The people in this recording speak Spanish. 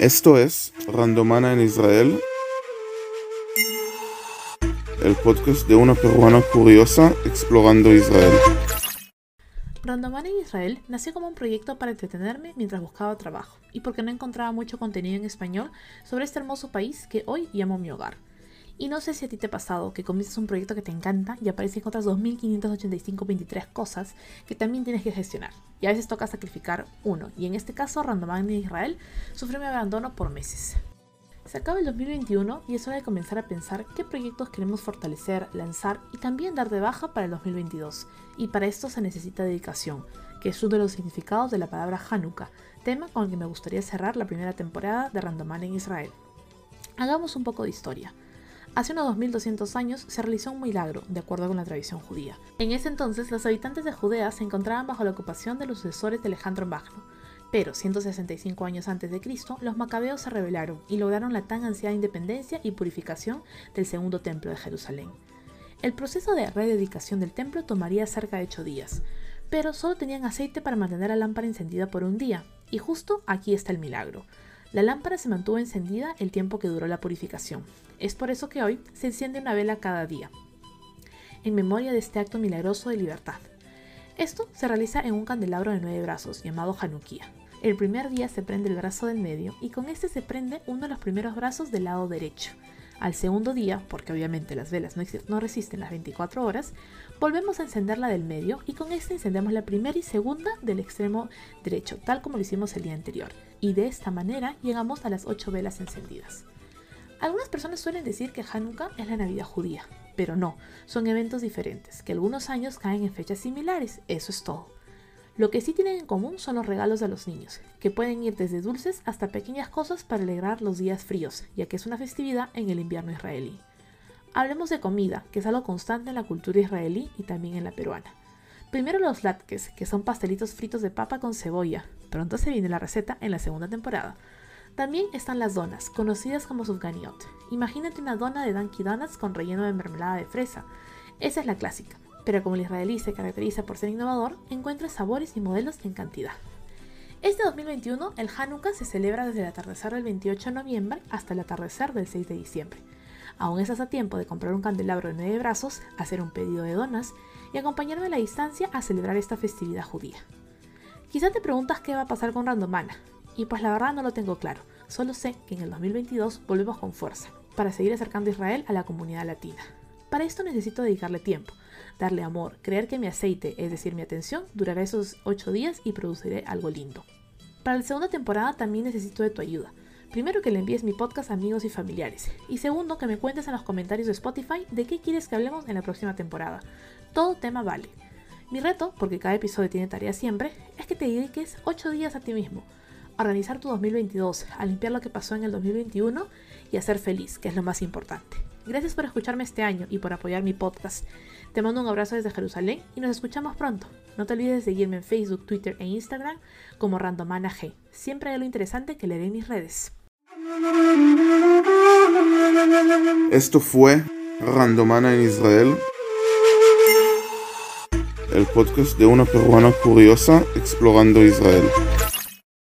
Esto es Randomana en Israel, el podcast de una peruana curiosa explorando Israel. Randomana en Israel nació como un proyecto para entretenerme mientras buscaba trabajo y porque no encontraba mucho contenido en español sobre este hermoso país que hoy llamo mi hogar. Y no sé si a ti te ha pasado que comienzas un proyecto que te encanta y aparecen otras 2.585.23 cosas que también tienes que gestionar. Y a veces toca sacrificar uno. Y en este caso, Randoman en Israel sufrió mi abandono por meses. Se acaba el 2021 y es hora de comenzar a pensar qué proyectos queremos fortalecer, lanzar y también dar de baja para el 2022. Y para esto se necesita dedicación, que es uno de los significados de la palabra Hanukkah, tema con el que me gustaría cerrar la primera temporada de Randoman en Israel. Hagamos un poco de historia. Hace unos 2200 años se realizó un milagro, de acuerdo con la tradición judía. En ese entonces, los habitantes de Judea se encontraban bajo la ocupación de los sucesores de Alejandro Magno. Pero 165 años antes de Cristo, los macabeos se rebelaron y lograron la tan ansiada independencia y purificación del segundo templo de Jerusalén. El proceso de rededicación del templo tomaría cerca de 8 días, pero solo tenían aceite para mantener la lámpara encendida por un día, y justo aquí está el milagro. La lámpara se mantuvo encendida el tiempo que duró la purificación. Es por eso que hoy se enciende una vela cada día, en memoria de este acto milagroso de libertad. Esto se realiza en un candelabro de nueve brazos, llamado Hanukkah. El primer día se prende el brazo del medio y con este se prende uno de los primeros brazos del lado derecho. Al segundo día, porque obviamente las velas no, resisten las 24 horas, volvemos a encender la del medio y con este encendemos la primera y segunda del extremo derecho, tal como lo hicimos el día anterior. Y de esta manera llegamos a las 8 velas encendidas. Algunas personas suelen decir que Hanukkah es la Navidad judía, pero no, son eventos diferentes, que algunos años caen en fechas similares, eso es todo. Lo que sí tienen en común son los regalos de los niños, que pueden ir desde dulces hasta pequeñas cosas para alegrar los días fríos, ya que es una festividad en el invierno israelí. Hablemos de comida, que es algo constante en la cultura israelí y también en la peruana. Primero los latkes, que son pastelitos fritos de papa con cebolla. Pronto se viene la receta en la segunda temporada. También están las donas, conocidas como sufganiot. Imagínate una dona de Dunkin' Donuts con relleno de mermelada de fresa. Esa es la clásica pero como el israelí se caracteriza por ser innovador, encuentra sabores y modelos en cantidad. Este 2021, el Hanukkah se celebra desde el atardecer del 28 de noviembre hasta el atardecer del 6 de diciembre. Aún estás a tiempo de comprar un candelabro de nueve brazos, hacer un pedido de donas y acompañarme a la distancia a celebrar esta festividad judía. Quizá te preguntas qué va a pasar con Randomana, y pues la verdad no lo tengo claro, solo sé que en el 2022 volvemos con fuerza, para seguir acercando a Israel a la comunidad latina. Para esto necesito dedicarle tiempo, darle amor, creer que mi aceite, es decir, mi atención, durará esos 8 días y produciré algo lindo. Para la segunda temporada también necesito de tu ayuda. Primero que le envíes mi podcast a amigos y familiares. Y segundo que me cuentes en los comentarios de Spotify de qué quieres que hablemos en la próxima temporada. Todo tema vale. Mi reto, porque cada episodio tiene tarea siempre, es que te dediques 8 días a ti mismo. A organizar tu 2022, a limpiar lo que pasó en el 2021 y a ser feliz, que es lo más importante. Gracias por escucharme este año y por apoyar mi podcast. Te mando un abrazo desde Jerusalén y nos escuchamos pronto. No te olvides de seguirme en Facebook, Twitter e Instagram como Randomana G. Siempre hay algo interesante que leeré en mis redes. Esto fue Randomana en Israel, el podcast de una peruana curiosa explorando Israel.